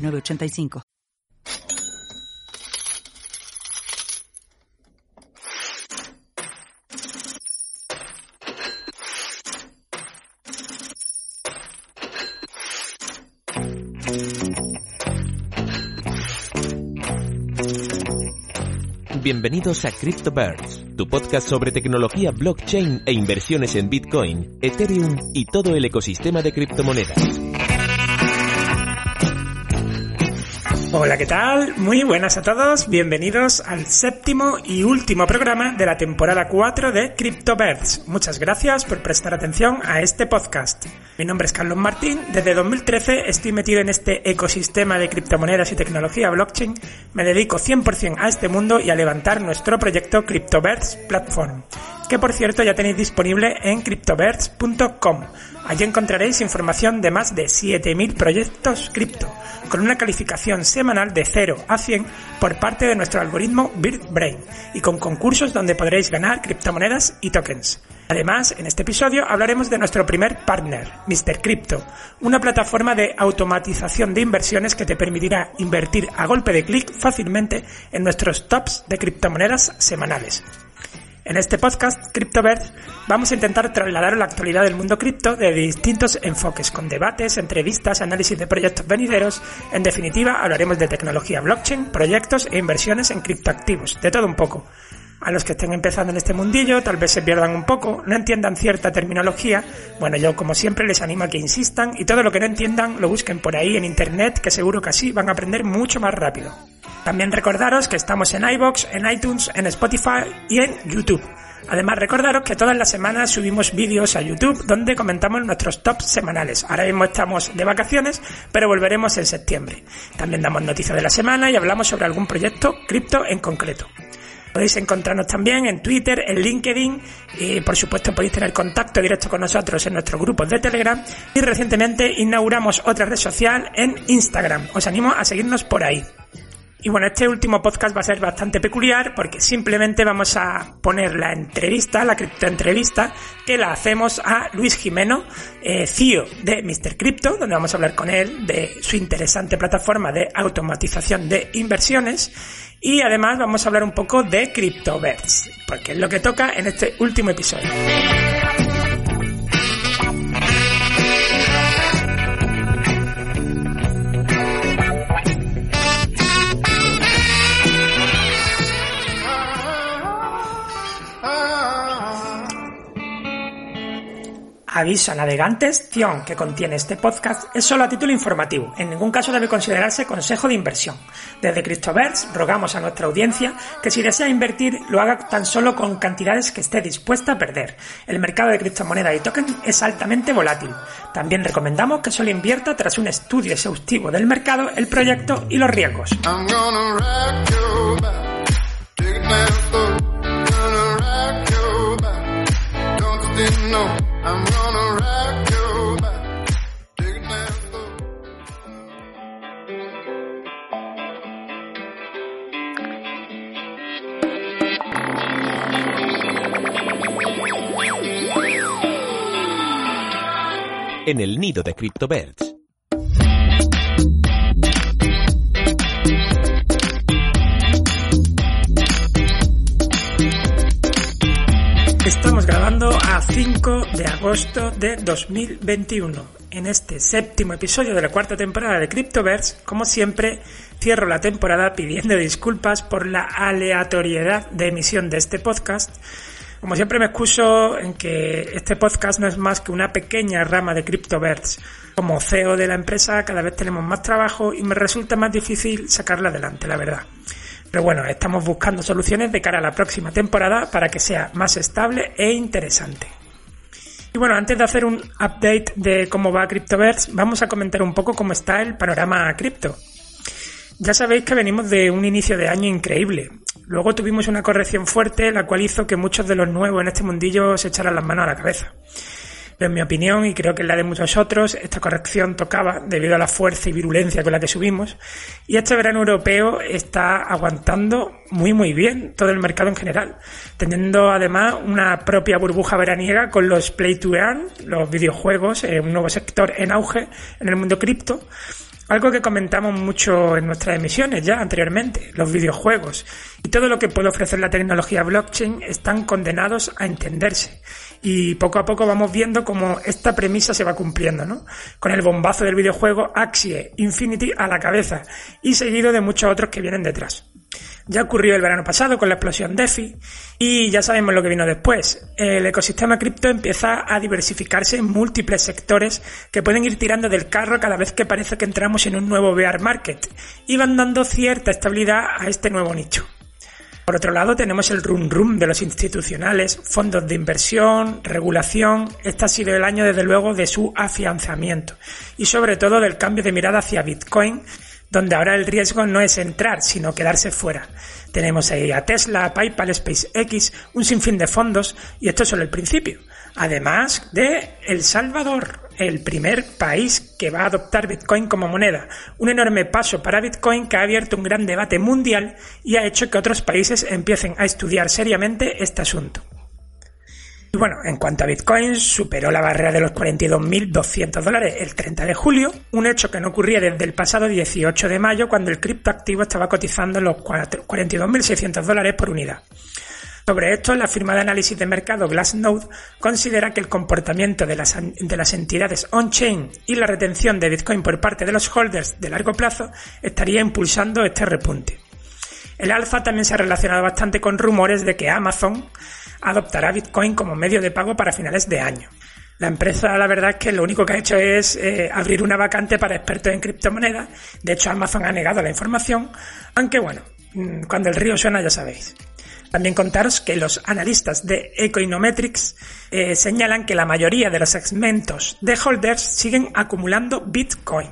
906985. Bienvenidos a CryptoBirds, tu podcast sobre tecnología blockchain e inversiones en Bitcoin, Ethereum y todo el ecosistema de criptomonedas. Hola, ¿qué tal? Muy buenas a todos. Bienvenidos al séptimo y último programa de la temporada 4 de CryptoBirds. Muchas gracias por prestar atención a este podcast. Mi nombre es Carlos Martín. Desde 2013 estoy metido en este ecosistema de criptomonedas y tecnología blockchain. Me dedico 100% a este mundo y a levantar nuestro proyecto CryptoBirds Platform que por cierto ya tenéis disponible en cryptobirds.com. Allí encontraréis información de más de 7.000 proyectos cripto, con una calificación semanal de 0 a 100 por parte de nuestro algoritmo BirdBrain y con concursos donde podréis ganar criptomonedas y tokens. Además, en este episodio hablaremos de nuestro primer partner, Mr. Crypto, una plataforma de automatización de inversiones que te permitirá invertir a golpe de clic fácilmente en nuestros tops de criptomonedas semanales. En este podcast, CryptoBird, vamos a intentar trasladar la actualidad del mundo cripto de distintos enfoques, con debates, entrevistas, análisis de proyectos venideros. En definitiva, hablaremos de tecnología blockchain, proyectos e inversiones en criptoactivos, de todo un poco. A los que estén empezando en este mundillo, tal vez se pierdan un poco, no entiendan cierta terminología. Bueno, yo como siempre les animo a que insistan y todo lo que no entiendan lo busquen por ahí en internet, que seguro que así van a aprender mucho más rápido. También recordaros que estamos en iBox, en iTunes, en Spotify y en YouTube. Además, recordaros que todas las semanas subimos vídeos a YouTube donde comentamos nuestros tops semanales. Ahora mismo estamos de vacaciones, pero volveremos en septiembre. También damos noticias de la semana y hablamos sobre algún proyecto cripto en concreto. Podéis encontrarnos también en Twitter, en LinkedIn y por supuesto podéis tener contacto directo con nosotros en nuestros grupos de Telegram y recientemente inauguramos otra red social en Instagram. Os animo a seguirnos por ahí. Y bueno, este último podcast va a ser bastante peculiar porque simplemente vamos a poner la entrevista, la criptoentrevista, que la hacemos a Luis Jimeno, eh, CEO de Mr. Crypto, donde vamos a hablar con él de su interesante plataforma de automatización de inversiones. Y además vamos a hablar un poco de CryptoBirds, porque es lo que toca en este último episodio. Aviso a navegantes, Cion que contiene este podcast es solo a título informativo, en ningún caso debe considerarse consejo de inversión. Desde CryptoBirds rogamos a nuestra audiencia que si desea invertir lo haga tan solo con cantidades que esté dispuesta a perder. El mercado de criptomonedas y tokens es altamente volátil. También recomendamos que solo invierta tras un estudio exhaustivo del mercado, el proyecto y los riesgos. En el nido de CryptoBirds. Estamos grabando a 5 de agosto de 2021. En este séptimo episodio de la cuarta temporada de CryptoBirds, como siempre, cierro la temporada pidiendo disculpas por la aleatoriedad de emisión de este podcast. Como siempre me excuso en que este podcast no es más que una pequeña rama de CryptoBirds. Como CEO de la empresa cada vez tenemos más trabajo y me resulta más difícil sacarla adelante, la verdad. Pero bueno, estamos buscando soluciones de cara a la próxima temporada para que sea más estable e interesante. Y bueno, antes de hacer un update de cómo va CryptoBirds, vamos a comentar un poco cómo está el panorama cripto. Ya sabéis que venimos de un inicio de año increíble. Luego tuvimos una corrección fuerte, la cual hizo que muchos de los nuevos en este mundillo se echaran las manos a la cabeza. Pero en mi opinión, y creo que en la de muchos otros, esta corrección tocaba debido a la fuerza y virulencia con la que subimos, y este verano europeo está aguantando muy muy bien todo el mercado en general, teniendo además una propia burbuja veraniega con los play to earn, los videojuegos, eh, un nuevo sector en auge en el mundo cripto, algo que comentamos mucho en nuestras emisiones ya anteriormente, los videojuegos y todo lo que puede ofrecer la tecnología blockchain están condenados a entenderse. Y poco a poco vamos viendo cómo esta premisa se va cumpliendo, ¿no? Con el bombazo del videojuego Axie Infinity a la cabeza y seguido de muchos otros que vienen detrás. Ya ocurrió el verano pasado con la explosión DeFi y ya sabemos lo que vino después. El ecosistema cripto empieza a diversificarse en múltiples sectores que pueden ir tirando del carro cada vez que parece que entramos en un nuevo bear market y van dando cierta estabilidad a este nuevo nicho. Por otro lado, tenemos el rum rum de los institucionales, fondos de inversión, regulación. Este ha sido el año, desde luego, de su afianzamiento y sobre todo del cambio de mirada hacia Bitcoin donde ahora el riesgo no es entrar, sino quedarse fuera. Tenemos ahí a Tesla, PayPal, SpaceX, un sinfín de fondos, y esto es solo el principio. Además de El Salvador, el primer país que va a adoptar Bitcoin como moneda. Un enorme paso para Bitcoin que ha abierto un gran debate mundial y ha hecho que otros países empiecen a estudiar seriamente este asunto. Y bueno, en cuanto a Bitcoin, superó la barrera de los 42.200 dólares el 30 de julio, un hecho que no ocurría desde el pasado 18 de mayo cuando el criptoactivo estaba cotizando los 42.600 dólares por unidad. Sobre esto, la firma de análisis de mercado Glassnode considera que el comportamiento de las, de las entidades on-chain y la retención de Bitcoin por parte de los holders de largo plazo estaría impulsando este repunte. El alfa también se ha relacionado bastante con rumores de que Amazon adoptará Bitcoin como medio de pago para finales de año. La empresa, la verdad es que lo único que ha hecho es eh, abrir una vacante para expertos en criptomonedas. De hecho, Amazon ha negado la información, aunque bueno, mm, cuando el río suena ya sabéis. También contaros que los analistas de Ecoinometrics eh, señalan que la mayoría de los segmentos de holders siguen acumulando Bitcoin.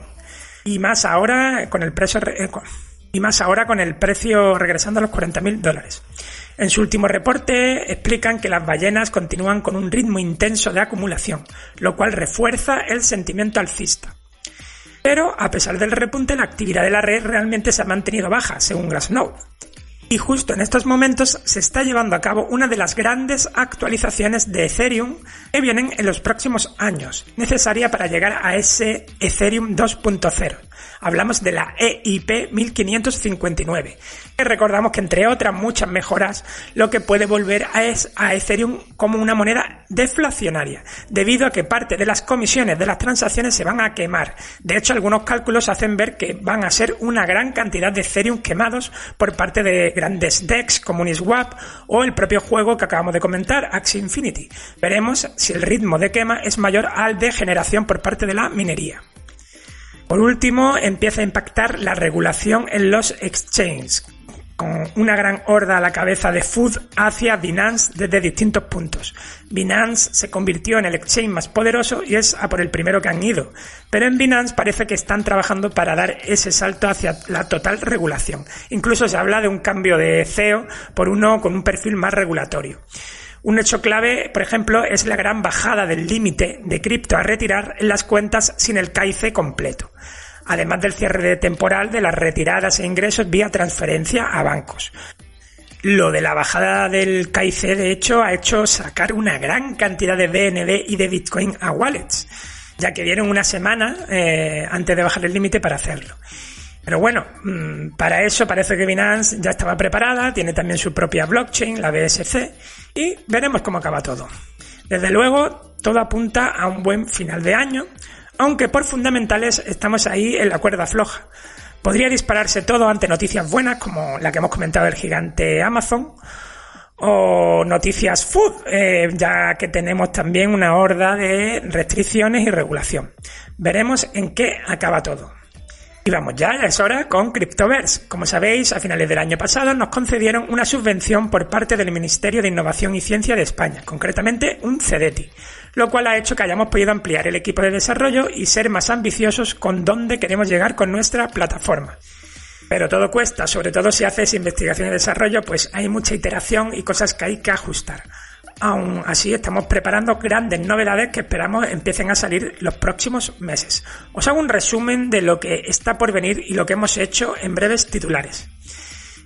Y más ahora con el precio, eh, y más ahora con el precio regresando a los 40.000 dólares. En su último reporte explican que las ballenas continúan con un ritmo intenso de acumulación, lo cual refuerza el sentimiento alcista. Pero, a pesar del repunte, la actividad de la red realmente se ha mantenido baja, según Glassnode. Y justo en estos momentos se está llevando a cabo una de las grandes actualizaciones de Ethereum que vienen en los próximos años, necesaria para llegar a ese Ethereum 2.0. Hablamos de la EIP 1559, que recordamos que entre otras muchas mejoras, lo que puede volver a, es a Ethereum como una moneda deflacionaria, debido a que parte de las comisiones de las transacciones se van a quemar. De hecho, algunos cálculos hacen ver que van a ser una gran cantidad de Ethereum quemados por parte de grandes DEX como Uniswap o el propio juego que acabamos de comentar, Axie Infinity. Veremos si el ritmo de quema es mayor al de generación por parte de la minería. Por último, empieza a impactar la regulación en los exchanges, con una gran horda a la cabeza de Food hacia Binance desde distintos puntos. Binance se convirtió en el exchange más poderoso y es a por el primero que han ido. Pero en Binance parece que están trabajando para dar ese salto hacia la total regulación. Incluso se habla de un cambio de CEO por uno con un perfil más regulatorio. Un hecho clave, por ejemplo, es la gran bajada del límite de cripto a retirar en las cuentas sin el CAICE completo, además del cierre temporal de las retiradas e ingresos vía transferencia a bancos. Lo de la bajada del CAICE, de hecho, ha hecho sacar una gran cantidad de BNB y de Bitcoin a wallets, ya que dieron una semana eh, antes de bajar el límite para hacerlo. Pero bueno, mm, para eso parece que Binance ya estaba preparada, tiene también su propia blockchain, la BSC, y veremos cómo acaba todo. Desde luego, todo apunta a un buen final de año, aunque por fundamentales estamos ahí en la cuerda floja. Podría dispararse todo ante noticias buenas como la que hemos comentado del gigante Amazon, o noticias food, eh, ya que tenemos también una horda de restricciones y regulación. Veremos en qué acaba todo. Y vamos ya, es hora con Cryptoverse. Como sabéis, a finales del año pasado nos concedieron una subvención por parte del Ministerio de Innovación y Ciencia de España, concretamente un CEDETI, lo cual ha hecho que hayamos podido ampliar el equipo de desarrollo y ser más ambiciosos con dónde queremos llegar con nuestra plataforma. Pero todo cuesta, sobre todo si haces investigación y desarrollo, pues hay mucha iteración y cosas que hay que ajustar. Aún así, estamos preparando grandes novedades que esperamos empiecen a salir los próximos meses. Os hago un resumen de lo que está por venir y lo que hemos hecho en breves titulares.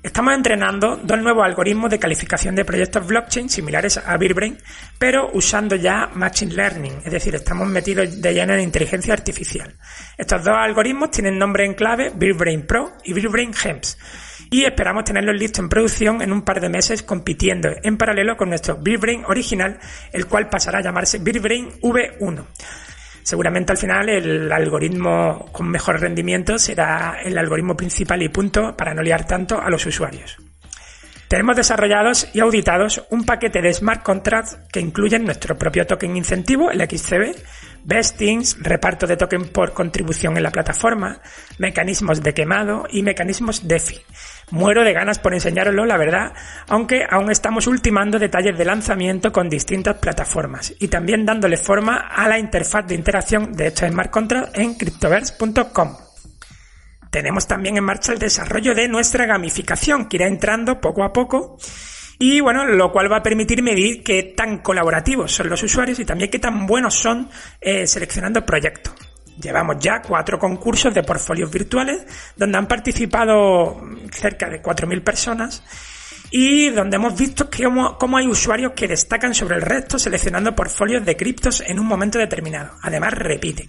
Estamos entrenando dos nuevos algoritmos de calificación de proyectos blockchain similares a Birbrain, pero usando ya Machine Learning, es decir, estamos metidos de lleno en inteligencia artificial. Estos dos algoritmos tienen nombre en clave Birbrain Pro y Birbrain GEMS y esperamos tenerlos listos en producción en un par de meses compitiendo en paralelo con nuestro Birbrain original, el cual pasará a llamarse Birbrain V1. Seguramente al final el algoritmo con mejor rendimiento será el algoritmo principal y punto para no liar tanto a los usuarios. Tenemos desarrollados y auditados un paquete de smart contracts que incluyen nuestro propio token incentivo, el XCB, vestings, reparto de token por contribución en la plataforma, mecanismos de quemado y mecanismos DeFi. Muero de ganas por enseñaroslo, la verdad, aunque aún estamos ultimando detalles de lanzamiento con distintas plataformas y también dándole forma a la interfaz de interacción de estos smart contracts en cryptoverse.com. Tenemos también en marcha el desarrollo de nuestra gamificación, que irá entrando poco a poco y bueno, lo cual va a permitir medir qué tan colaborativos son los usuarios y también qué tan buenos son eh, seleccionando proyectos. Llevamos ya cuatro concursos de portfolios virtuales donde han participado cerca de 4.000 personas y donde hemos visto cómo, hay usuarios que destacan sobre el resto seleccionando portfolios de criptos en un momento determinado. Además, repiten.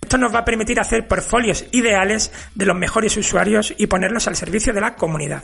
Esto nos va a permitir hacer portfolios ideales de los mejores usuarios y ponerlos al servicio de la comunidad.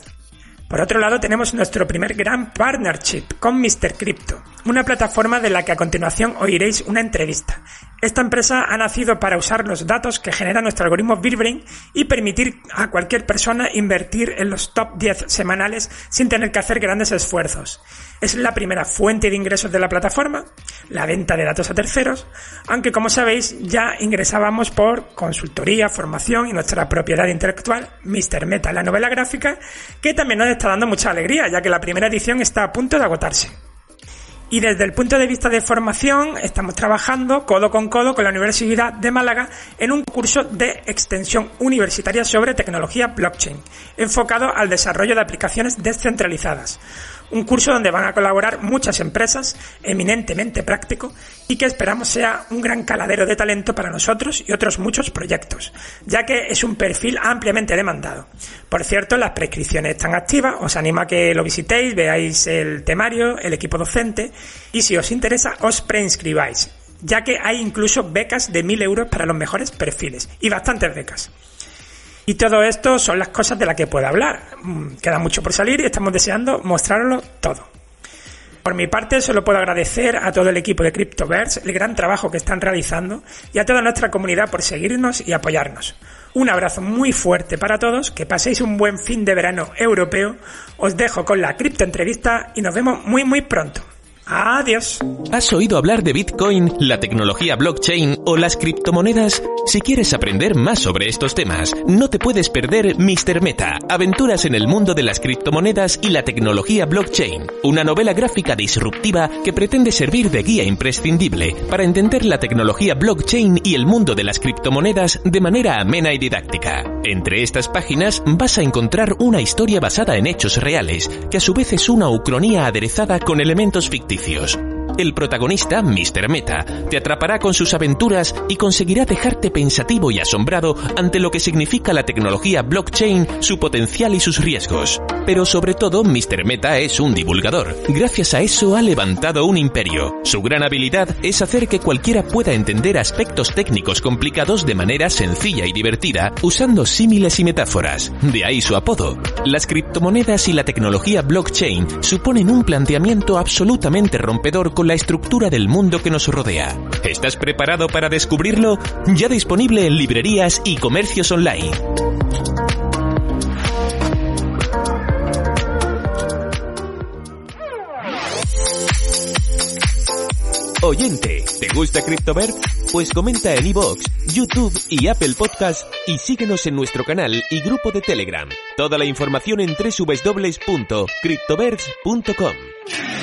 Por otro lado, tenemos nuestro primer gran partnership con Mr. Crypto, una plataforma de la que a continuación oiréis una entrevista. Esta empresa ha nacido para usar los datos que genera nuestro algoritmo Birbrain y permitir a cualquier persona invertir en los top 10 semanales sin tener que hacer grandes esfuerzos. Es la primera fuente de ingresos de la plataforma, la venta de datos a terceros, aunque como sabéis ya ingresábamos por consultoría, formación y nuestra propiedad intelectual, Mr. Meta, la novela gráfica, que también nos está dando mucha alegría, ya que la primera edición está a punto de agotarse. Y desde el punto de vista de formación, estamos trabajando codo con codo con la Universidad de Málaga en un curso de extensión universitaria sobre tecnología blockchain, enfocado al desarrollo de aplicaciones descentralizadas un curso donde van a colaborar muchas empresas, eminentemente práctico, y que esperamos sea un gran caladero de talento para nosotros y otros muchos proyectos, ya que es un perfil ampliamente demandado. Por cierto, las prescripciones están activas, os animo a que lo visitéis, veáis el temario, el equipo docente, y si os interesa, os preinscribáis, ya que hay incluso becas de 1.000 euros para los mejores perfiles, y bastantes becas. Y todo esto son las cosas de las que puedo hablar. Mm, queda mucho por salir y estamos deseando mostrarlo todo. Por mi parte, solo puedo agradecer a todo el equipo de CryptoVerse el gran trabajo que están realizando y a toda nuestra comunidad por seguirnos y apoyarnos. Un abrazo muy fuerte para todos, que paséis un buen fin de verano europeo. Os dejo con la cripto entrevista y nos vemos muy muy pronto. Adiós. ¿Has oído hablar de Bitcoin, la tecnología blockchain o las criptomonedas? Si quieres aprender más sobre estos temas, no te puedes perder Mr. Meta, Aventuras en el mundo de las criptomonedas y la tecnología blockchain, una novela gráfica disruptiva que pretende servir de guía imprescindible para entender la tecnología blockchain y el mundo de las criptomonedas de manera amena y didáctica. Entre estas páginas vas a encontrar una historia basada en hechos reales, que a su vez es una ucronía aderezada con elementos ficticios servicios el protagonista, Mr. Meta, te atrapará con sus aventuras y conseguirá dejarte pensativo y asombrado ante lo que significa la tecnología blockchain, su potencial y sus riesgos. Pero sobre todo, Mr. Meta es un divulgador. Gracias a eso ha levantado un imperio. Su gran habilidad es hacer que cualquiera pueda entender aspectos técnicos complicados de manera sencilla y divertida, usando símiles y metáforas. De ahí su apodo. Las criptomonedas y la tecnología blockchain suponen un planteamiento absolutamente rompedor con la estructura del mundo que nos rodea. ¿Estás preparado para descubrirlo? Ya disponible en librerías y comercios online. Oyente, ¿te gusta CryptoBert? Pues comenta en iVoox, YouTube y Apple Podcast y síguenos en nuestro canal y grupo de Telegram. Toda la información en www.cryptoberts.com.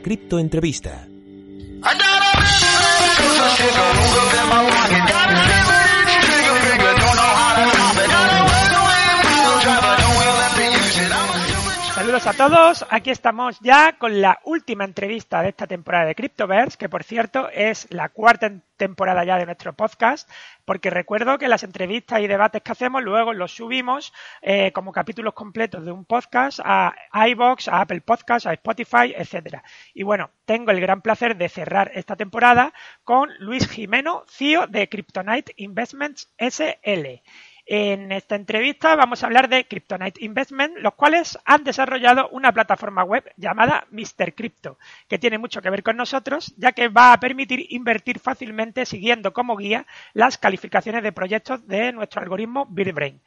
criptoentrevista. Todos, aquí estamos ya con la última entrevista de esta temporada de Cryptoverse, que por cierto es la cuarta temporada ya de nuestro podcast, porque recuerdo que las entrevistas y debates que hacemos luego los subimos eh, como capítulos completos de un podcast a iBox, a Apple Podcasts, a Spotify, etcétera. Y bueno, tengo el gran placer de cerrar esta temporada con Luis Jimeno, CEO de Kryptonite Investments SL. En esta entrevista vamos a hablar de Kryptonite Investment, los cuales han desarrollado una plataforma web llamada Mr. Crypto, que tiene mucho que ver con nosotros, ya que va a permitir invertir fácilmente siguiendo como guía las calificaciones de proyectos de nuestro algoritmo BitBrain.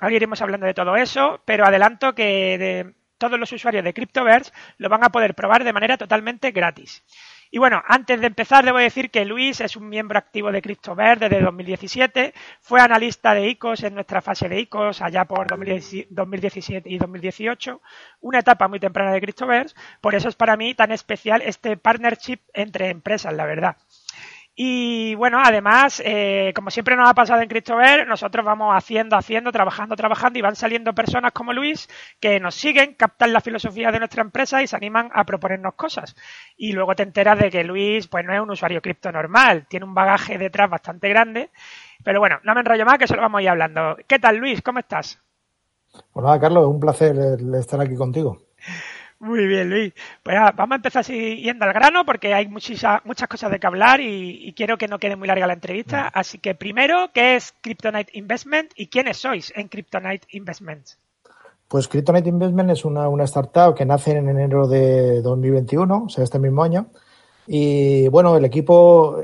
Ahora iremos hablando de todo eso, pero adelanto que todos los usuarios de Cryptoverse lo van a poder probar de manera totalmente gratis. Y bueno, antes de empezar, debo decir que Luis es un miembro activo de CryptoVer desde 2017. Fue analista de ICOs en nuestra fase de ICOs allá por 2017 y 2018. Una etapa muy temprana de CryptoVerse. Por eso es para mí tan especial este partnership entre empresas, la verdad. Y bueno, además, eh, como siempre nos ha pasado en CryptoVer, nosotros vamos haciendo, haciendo, trabajando, trabajando y van saliendo personas como Luis que nos siguen, captan la filosofía de nuestra empresa y se animan a proponernos cosas. Y luego te enteras de que Luis pues no es un usuario cripto normal, tiene un bagaje detrás bastante grande. Pero bueno, no me enrollo más, que solo vamos a ir hablando. ¿Qué tal, Luis? ¿Cómo estás? Pues nada, Carlos, un placer estar aquí contigo. Muy bien, Luis. Pues vamos a empezar siguiendo al grano porque hay muchas, muchas cosas de que hablar y, quiero que no quede muy larga la entrevista. Así que primero, ¿qué es Kryptonite Investment y quiénes sois en Kryptonite Investment? Pues Kryptonite Investment es una, startup que nace en enero de 2021, o sea, este mismo año. Y bueno, el equipo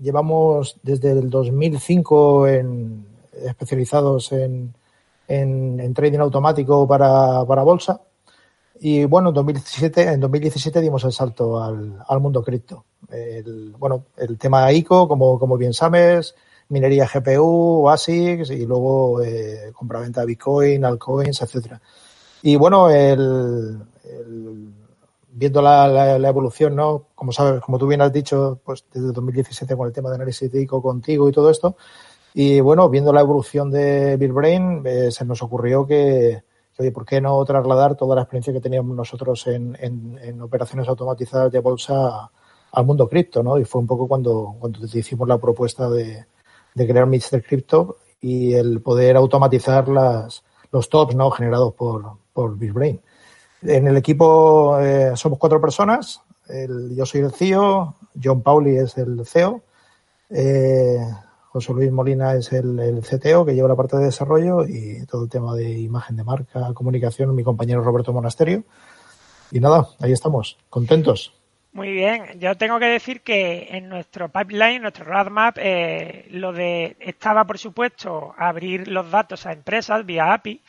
llevamos desde el 2005 en, especializados en, en, trading automático para, para bolsa y bueno, en 2017, en 2017 dimos el salto al, al mundo cripto. El, bueno, el tema ICO, como, como bien sabes, minería GPU, ASICs y luego eh, compraventa de Bitcoin, altcoins, etcétera. Y bueno, el, el viendo la, la, evolución, ¿no? Como sabes, como tú bien has dicho, pues desde 2017 con el tema de análisis de ICO contigo y todo esto. Y bueno, viendo la evolución de BitBrain, eh, se nos ocurrió que, oye, ¿por qué no trasladar toda la experiencia que teníamos nosotros en, en, operaciones automatizadas de bolsa al mundo cripto, ¿no? Y fue un poco cuando, cuando hicimos la propuesta de, de crear Mr. Crypto y el poder automatizar las, los tops, ¿no? Generados por, por BitBrain. En el equipo eh, somos cuatro personas. Yo soy el CEO, John Pauli es el CEO. Eh, José Luis Molina es el, CTO que lleva la parte de desarrollo y todo el tema de imagen de marca, comunicación, mi compañero Roberto Monasterio. Y nada, ahí estamos, contentos. Muy bien, yo tengo que decir que en nuestro pipeline, nuestro roadmap, eh, lo de estaba por supuesto abrir los datos a empresas vía API,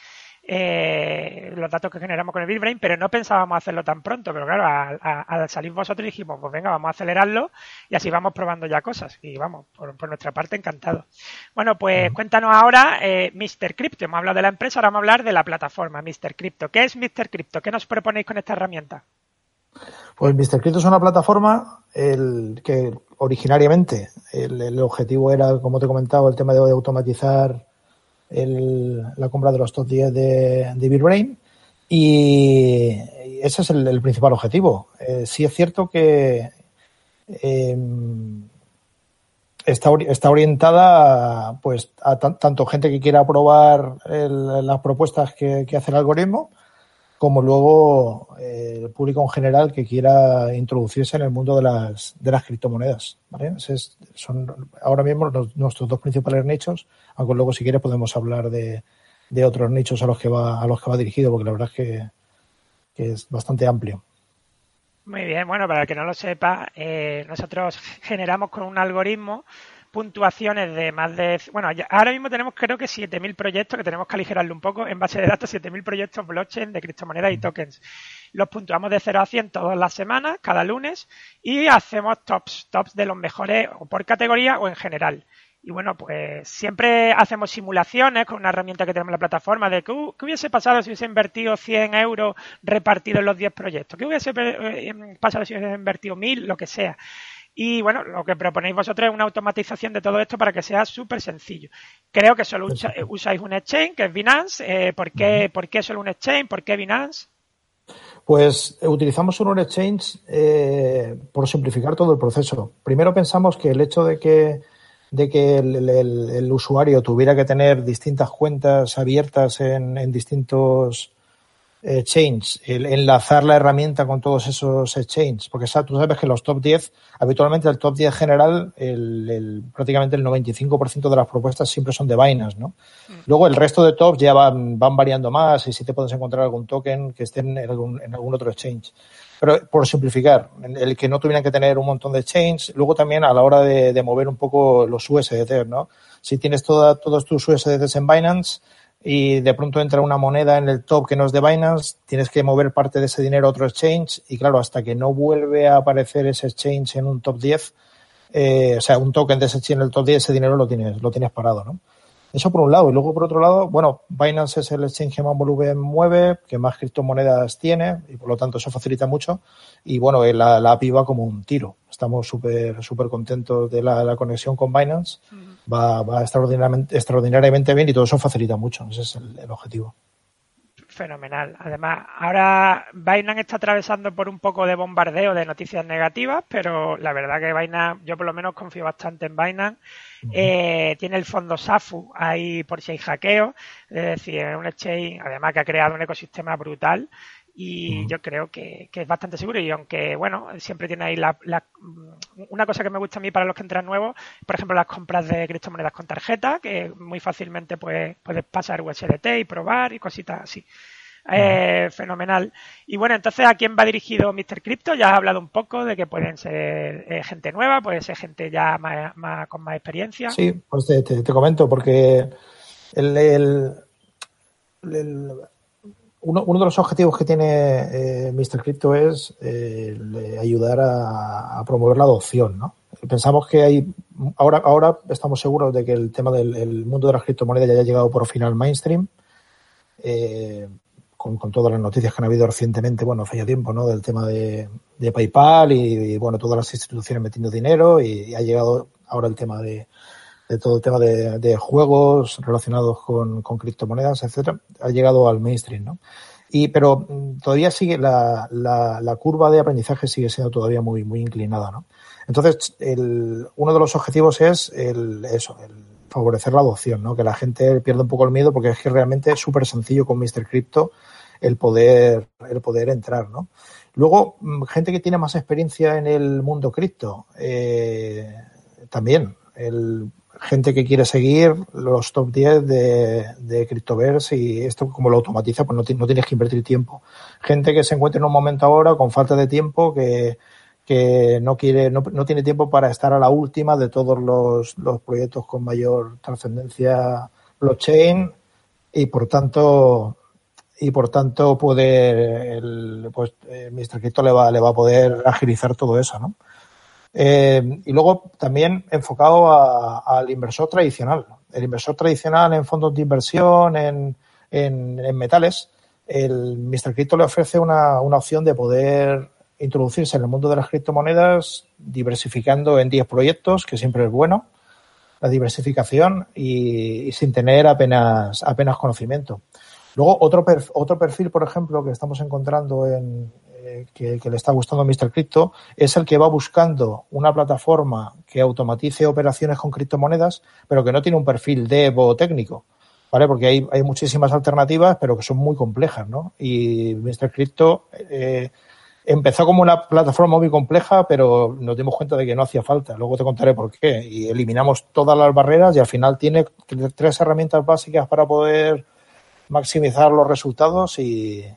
eh, los datos que generamos con el BitBrain, pero no pensábamos hacerlo tan pronto. Pero claro, al, salir vosotros dijimos, pues venga, vamos a acelerarlo y así vamos probando ya cosas. Y vamos, por, nuestra parte, encantado. Bueno, pues cuéntanos ahora, eh, Mr. Crypto. Hemos hablado de la empresa, ahora vamos a hablar de la plataforma, Mr. Crypto. ¿Qué es Mr. Crypto? ¿Qué nos proponéis con esta herramienta? Pues Mr. Crypto es una plataforma el, que originariamente el, objetivo era, como te he comentado, el tema de automatizar la compra de los top 10 de, de BitBrain y ese es el, principal objetivo. Eh, sí es cierto que em, está, está orientada pues a tanto gente que quiera probar las propuestas que hace el algoritmo como luego eh, el público en general que quiera introducirse en el mundo de las, de las criptomonedas. ¿vale? son ahora mismo nuestros dos principales nichos, aunque luego si quieres podemos hablar de, de, otros nichos a los que va a los que va dirigido, porque la verdad es que, es bastante amplio. Muy bien, bueno, para el que no lo sepa, eh, nosotros generamos con un algoritmo puntuaciones de más de... Bueno, ahora mismo tenemos creo que 7.000 proyectos, que tenemos que aligerarlo un poco, en base de datos 7.000 proyectos blockchain de criptomonedas y tokens. Los puntuamos de 0 a 100 todas las semanas, cada lunes, y hacemos tops, tops de los mejores o por categoría o en general. Y bueno, pues siempre hacemos simulaciones con una herramienta que tenemos en la plataforma de qué, hubiese pasado si hubiese invertido 100 euros repartidos en los 10 proyectos, qué hubiese eh, pasado si hubiese invertido 1000, lo que sea. Y bueno, lo que proponéis vosotros es una automatización de todo esto para que sea súper sencillo. Creo que solo usáis un exchange, que es Binance. Eh, ¿por, qué, ¿Por qué solo un exchange? ¿Por qué Binance? Pues eh, utilizamos un exchange eh, por simplificar todo el proceso. Primero pensamos que el hecho de que, de que el, usuario tuviera que tener distintas cuentas abiertas en, en distintos exchanges, el enlazar la herramienta con todos esos exchanges, porque tú sabes que los top 10, habitualmente el top 10 general, el, prácticamente el 95% de las propuestas siempre son de Binance, ¿no? Mm. Luego el resto de tops ya van, van variando más y si te puedes encontrar algún token que esté en algún, en algún otro exchange. Pero por simplificar, el que no tuvieran que tener un montón de exchanges, luego también a la hora de, de mover un poco los USDT, ¿no? Si tienes toda, todos tus USDT en Binance, y de pronto entra una moneda en el top que no es de Binance, tienes que mover parte de ese dinero a otro exchange y claro, hasta que no vuelve a aparecer ese exchange en un top 10, eh, o sea, un token de ese exchange en el top 10, ese dinero lo tienes, lo tienes parado, ¿no? Eso por un lado. Y luego por otro lado, bueno, Binance es el exchange más volumen mueve, que más criptomonedas tiene y por lo tanto eso facilita mucho. Y bueno, eh, la, la API va como un tiro. Estamos súper, súper contentos de la, conexión con Binance va, va extraordinariamente, extraordinariamente bien y todo eso facilita mucho. Ese es el, objetivo fenomenal. Además, ahora Binance está atravesando por un poco de bombardeo de noticias negativas, pero la verdad que Binance, yo por lo menos confío bastante en Binance. Eh, tiene el fondo SAFU ahí por si hay hackeo, es decir, un exchange, además que ha creado un ecosistema brutal y yo creo que, es bastante seguro y aunque bueno siempre tiene ahí la, una cosa que me gusta a mí para los que entran nuevos por ejemplo las compras de criptomonedas con tarjeta que muy fácilmente pues, puedes pasar USDT y probar y cositas así. Eh, fenomenal. Y bueno entonces a quién va dirigido Mr. Crypto ya has hablado un poco de que pueden ser eh, gente nueva puede ser gente ya más, con más experiencia. Sí pues te, comento porque el, el uno, de los objetivos que tiene eh, Mr. Crypto es eh, ayudar a, promover la adopción, ¿no? Pensamos que hay, ahora, ahora estamos seguros de que el tema del mundo de las criptomonedas ya haya llegado por fin al mainstream, eh, con, todas las noticias que han habido recientemente, bueno, hace ya tiempo, ¿no? Del tema de, PayPal y, bueno, todas las instituciones metiendo dinero y ha llegado ahora el tema de, de todo el tema de, juegos relacionados con, criptomonedas, etcétera, ha llegado al mainstream, ¿no? Y, pero mm, todavía sigue la, la, curva de aprendizaje sigue siendo todavía muy, muy inclinada, ¿no? Entonces, el, uno de los objetivos es el, eso, el favorecer la adopción, ¿no? Que la gente pierda un poco el miedo porque es que realmente es súper sencillo con Mr. Crypto el poder, el poder entrar, ¿no? Luego, mm, gente que tiene más experiencia en el mundo cripto, eh, también, el gente que quiere seguir los top 10 de, de Cryptoverse y esto como lo automatiza, pues no, no, tienes que invertir tiempo. Gente que se encuentra en un momento ahora con falta de tiempo que, que no quiere, no, no tiene tiempo para estar a la última de todos los, los proyectos con mayor trascendencia blockchain y por tanto y por tanto puede el, pues eh, Mr. Crypto le va, le va a poder agilizar todo eso, ¿no? Eh, y luego también enfocado al inversor tradicional. El inversor tradicional en fondos de inversión, en, en, metales, el Mr. Crypto le ofrece una, una, opción de poder introducirse en el mundo de las criptomonedas diversificando en 10 proyectos, que siempre es bueno, la diversificación y, sin tener apenas, apenas conocimiento. Luego, otro, otro perfil, por ejemplo, que estamos encontrando en, que, le está gustando a Mr. Crypto es el que va buscando una plataforma que automatice operaciones con criptomonedas, pero que no tiene un perfil dev o técnico. ¿Vale? Porque hay, hay muchísimas alternativas, pero que son muy complejas, ¿no? Y Mr. Crypto eh, empezó como una plataforma muy compleja, pero nos dimos cuenta de que no hacía falta. Luego te contaré por qué. Y eliminamos todas las barreras y al final tiene tres herramientas básicas para poder maximizar los resultados y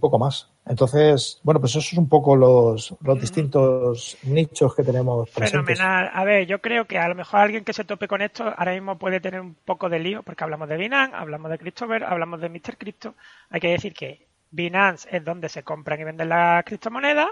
poco más. Entonces, bueno, pues eso es un poco los, los distintos nichos que tenemos presentes. Fenomenal. A ver, yo creo que a lo mejor alguien que se tope con esto ahora mismo puede tener un poco de lío, porque hablamos de Binance, hablamos de Christopher, hablamos de Mr. Crypto. Hay que decir que Binance es donde se compran y venden las criptomonedas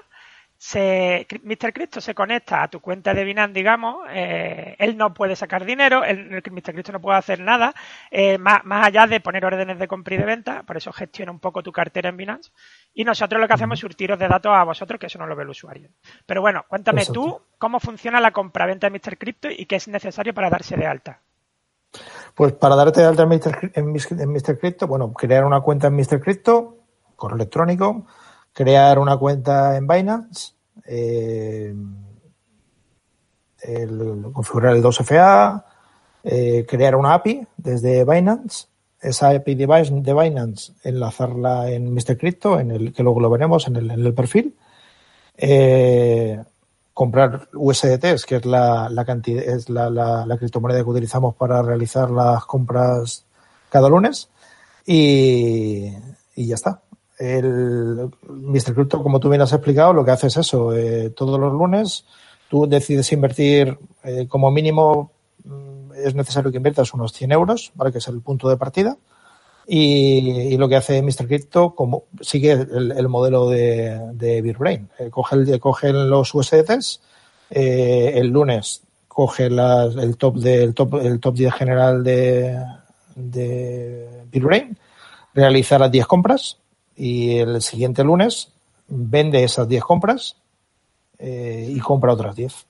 se, Mr. Crypto se conecta a tu cuenta de Binance, digamos, eh, él no puede sacar dinero, el Mr. Crypto no puede hacer nada, eh, más, allá de poner órdenes de compra y de venta, por eso gestiona un poco tu cartera en Binance. Y nosotros lo que hacemos es surtiros de datos a vosotros, que eso no lo ve el usuario. Pero bueno, cuéntame tú cómo funciona la compra-venta de Mr. Crypto y qué es necesario para darse de alta. Pues para darte de alta. En Mr. Crypto, bueno, crear una cuenta en Mr. Crypto, correo electrónico, crear una cuenta en Binance, eh, configurar el 2FA, eh, crear una API desde Binance, esa API de Binance enlazarla en Mr. Crypto, en el que luego lo veremos en el, perfil, eh, comprar USDTs, que es la, cantidad, es la, la, criptomoneda que utilizamos para realizar las compras cada lunes y ya está. El Mr. Crypto, como tú bien has explicado, lo que hace es eso. Eh, todos los lunes tú decides invertir eh, como mínimo mm, es necesario que inviertas unos 100 euros, ¿vale? que es el punto de partida. Y, lo que hace Mr. Crypto como sigue el, modelo de, de BeerBrain. Eh, coge, coge los USDTs, el lunes coge el top del top, el top 10 general de, de BeerBrain, realiza las 10 compras, y el siguiente lunes vende esas 10 compras eh, y compra otras 10.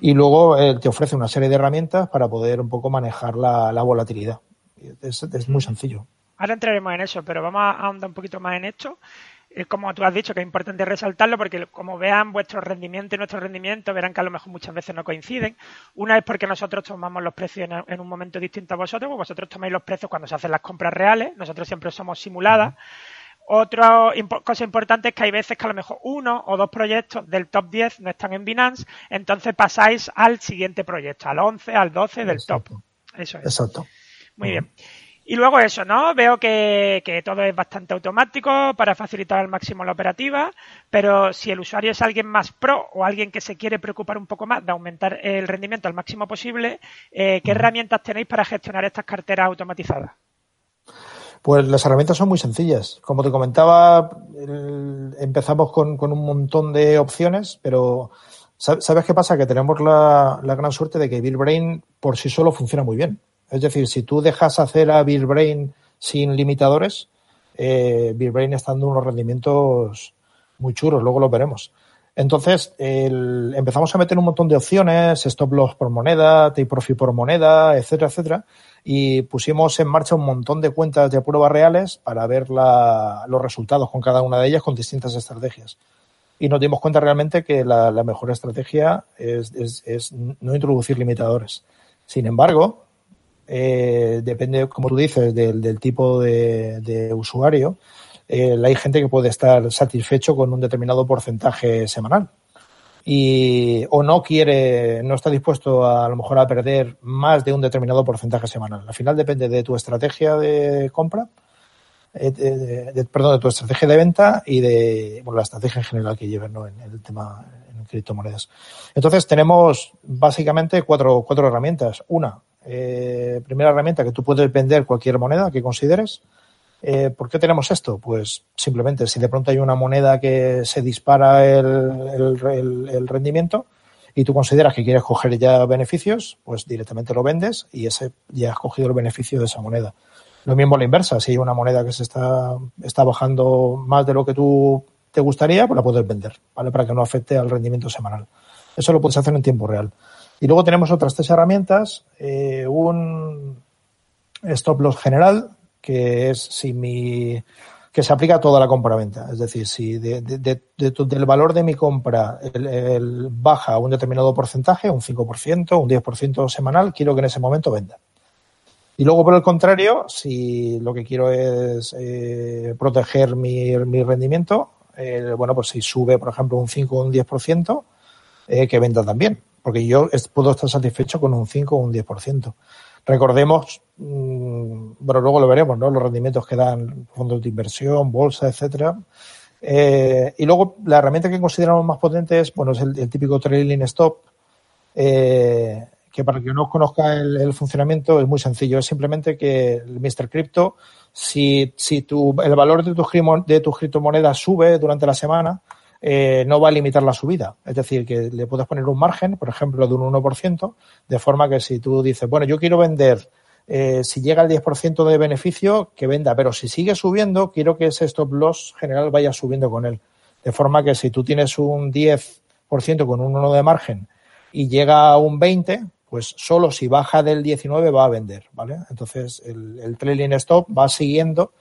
Y luego eh, te ofrece una serie de herramientas para poder un poco manejar la, volatilidad. Es, muy sencillo. Ahora entraremos en eso, pero vamos a ahondar un poquito más en esto. Eh, como tú has dicho, que es importante resaltarlo porque como vean vuestro rendimiento y nuestro rendimiento, verán que a lo mejor muchas veces no coinciden. Una es porque nosotros tomamos los precios en, un momento distinto a vosotros, pues vosotros tomáis los precios cuando se hacen las compras reales, nosotros siempre somos simuladas. Otra cosa importante es que hay veces que a lo mejor uno o dos proyectos del top 10 no están en Binance, entonces pasáis al siguiente proyecto, al 11, al 12 del top. Eso es. Exacto. Muy bien. Y luego eso, ¿no? Veo que, que, todo es bastante automático para facilitar al máximo la operativa, pero si el usuario es alguien más pro o alguien que se quiere preocupar un poco más de aumentar el rendimiento al máximo posible, eh, ¿qué herramientas tenéis para gestionar estas carteras automatizadas? Pues las herramientas son muy sencillas. Como te comentaba, empezamos con, un montón de opciones, pero ¿sabes qué pasa? Que tenemos la, gran suerte de que BillBrain por sí solo funciona muy bien. Es decir, si tú dejas hacer a BillBrain sin limitadores, eh, BillBrain está dando unos rendimientos muy churos, luego lo veremos. Entonces, empezamos a meter un montón de opciones, stop loss por moneda, take profit por moneda, etcétera, etcétera y pusimos en marcha un montón de cuentas de pruebas reales para ver los resultados con cada una de ellas con distintas estrategias. Y nos dimos cuenta realmente que la, mejor estrategia es, no introducir limitadores. Sin embargo, eh, depende, como tú dices, del, tipo de, usuario. Eh, hay gente que puede estar satisfecho con un determinado porcentaje semanal y o no quiere, no está dispuesto a, a, lo mejor a perder más de un determinado porcentaje semanal. Al final depende de tu estrategia de compra, eh, perdón, de tu estrategia de venta y de bueno, la estrategia en general que lleven ¿no? en el tema en criptomonedas. Entonces tenemos básicamente cuatro, cuatro herramientas. Una, eh, primera herramienta que tú puedes vender cualquier moneda que consideres. Eh, ¿Por qué tenemos esto? Pues simplemente si de pronto hay una moneda que se dispara el, rendimiento y tú consideras que quieres coger ya beneficios, pues directamente lo vendes y ese ya has cogido el beneficio de esa moneda. Lo mismo a la inversa, si hay una moneda que se está, bajando más de lo que tú te gustaría, pues la puedes vender, ¿vale? Para que no afecte al rendimiento semanal. Eso lo puedes hacer en tiempo real. Y luego tenemos otras tres herramientas, eh, un stop loss general, que es si mi que se aplica a toda la compra-venta. Es decir, si de, del valor de mi compra el, baja un determinado porcentaje, un 5%, un 10% semanal, quiero que en ese momento venda. Y luego, por el contrario, si lo que quiero es eh, proteger mi, mi rendimiento, eh, bueno, pues si sube, por ejemplo, un 5 o un 10%, eh, que venda también. Porque yo puedo estar satisfecho con un 5 o un 10%. Recordemos, mm, bueno, luego lo veremos, ¿no? Los rendimientos que dan fondos de inversión, bolsa, etcétera. Eh, y luego la herramienta que consideramos más potente es, bueno, es el, típico trailing stop, eh, que para que no conozca el, funcionamiento es muy sencillo. Es simplemente que el Mr. Crypto, si, si tu, el valor de tu, de tu criptomoneda sube durante la semana, eh, no va a limitar la subida. Es decir, que le puedes poner un margen, por ejemplo, de un 1%, de forma que si tú dices, bueno, yo quiero vender, eh, si llega al 10% de beneficio, que venda, pero si sigue subiendo, quiero que ese stop loss general vaya subiendo con él. De forma que si tú tienes un 10% con un 1 de margen y llega a un 20, pues solo si baja del 19 va a vender, ¿vale? Entonces el, el trailing stop va siguiendo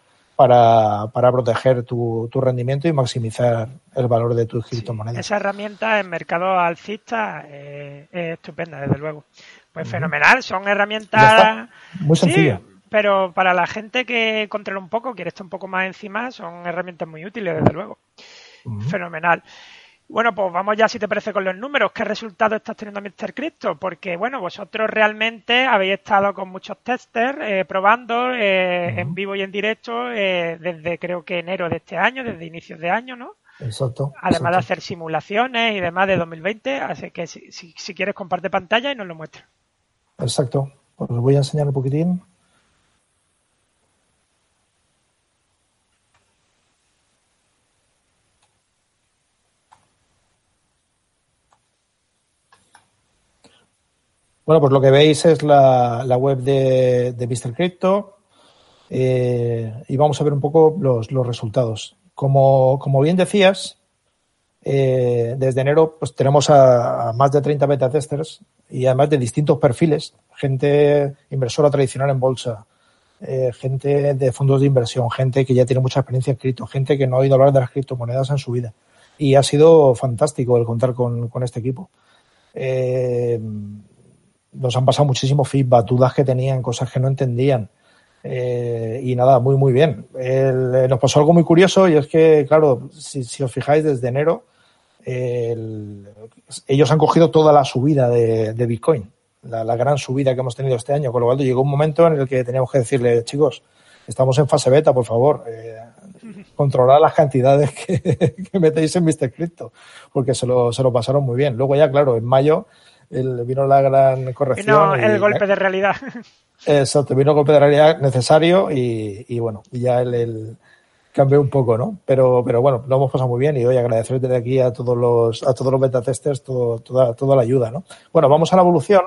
para, para proteger tu, tu, rendimiento y maximizar el valor de tus criptomonedas. esa herramienta en mercado alcista eh, es estupenda, desde luego. Pues fenomenal, son herramientas... Muy sencilla. Sí, pero para la gente que controla un poco, quiere estar un poco más encima, son herramientas muy útiles, desde luego. Fenomenal. Bueno, pues vamos ya, si te parece, con los números. ¿Qué resultado estás teniendo Mr. Crypto? Porque, bueno, vosotros realmente habéis estado con muchos testers eh, probando eh, en vivo y en directo eh, desde creo que enero de este año, desde inicios de año, ¿no? Exacto. Además de hacer simulaciones y demás de 2020. Así que si, si, si quieres, comparte pantalla y nos lo muestra. Exacto. Pues os voy a enseñar un poquitín. Bueno, pues lo que veis es la, web de, de Mr. Crypto eh, y vamos a ver un poco los, resultados. Como, como, bien decías, eh, desde enero pues tenemos a, a, más de 30 beta testers y además de distintos perfiles, gente inversora tradicional en bolsa, eh, gente de fondos de inversión, gente que ya tiene mucha experiencia en cripto, gente que no ha oído hablar de las criptomonedas en su vida. Y ha sido fantástico el contar con, con este equipo. Eh, nos han pasado muchísimo feedback, dudas que tenían, cosas que no entendían. Eh, y nada, muy, muy bien. El, eh, nos pasó algo muy curioso y es que, claro, si, si os fijáis, desde enero, el, ellos han cogido toda la subida de, de Bitcoin, la, la, gran subida que hemos tenido este año, con lo cual llegó un momento en el que teníamos que decirle, chicos, estamos en fase beta, por favor, eh, controlar las cantidades que, que metéis en Mr. Crypto, porque se lo, se lo pasaron muy bien. Luego ya, claro, en mayo el, vino la gran corrección. Vino el y, golpe de realidad. Exacto, vino el golpe de realidad necesario y, y bueno, ya el, el, cambió un poco, ¿no? Pero, pero bueno, lo hemos pasado muy bien y hoy agradecer desde aquí a todos los, a todos los beta testers todo, toda, toda la ayuda, ¿no? Bueno, vamos a la evolución.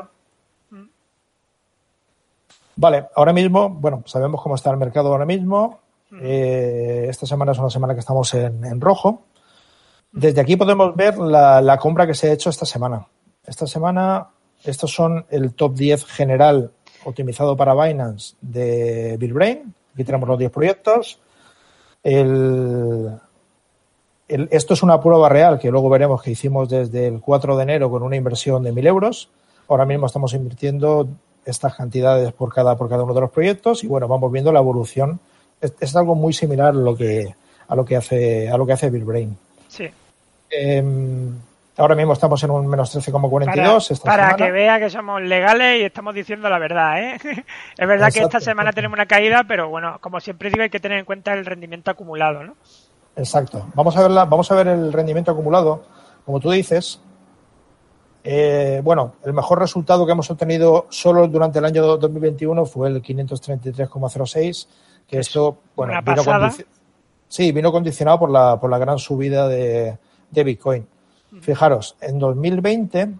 Vale, ahora mismo, bueno, sabemos cómo está el mercado ahora mismo. Eh, esta semana es una semana que estamos en, en rojo. Desde aquí podemos ver la, la, compra que se ha hecho esta semana. Esta semana, estos son el top 10 general optimizado para Binance de Bill Brain. Aquí tenemos los 10 proyectos. El, el, esto es una prueba real que luego veremos que hicimos desde el 4 de enero con una inversión de 1.000 euros. Ahora mismo estamos invirtiendo estas cantidades por cada, por cada uno de los proyectos y bueno, vamos viendo la evolución. Es, es algo muy similar a lo que, a lo que hace, a lo que hace Bill Brain. Sí. Eh, Ahora mismo estamos en un menos 13,42. Para, para que vea que somos legales y estamos diciendo la verdad. ¿eh? es verdad exacto, que esta semana exacto. tenemos una caída, pero bueno, como siempre digo, hay que tener en cuenta el rendimiento acumulado. ¿no? Exacto. Vamos a, ver la, vamos a ver el rendimiento acumulado. Como tú dices, eh, bueno, el mejor resultado que hemos obtenido solo durante el año 2021 fue el 533,06, que esto, bueno, vino, sí, vino condicionado por la, por la gran subida de, de Bitcoin. Fijaros, en 2020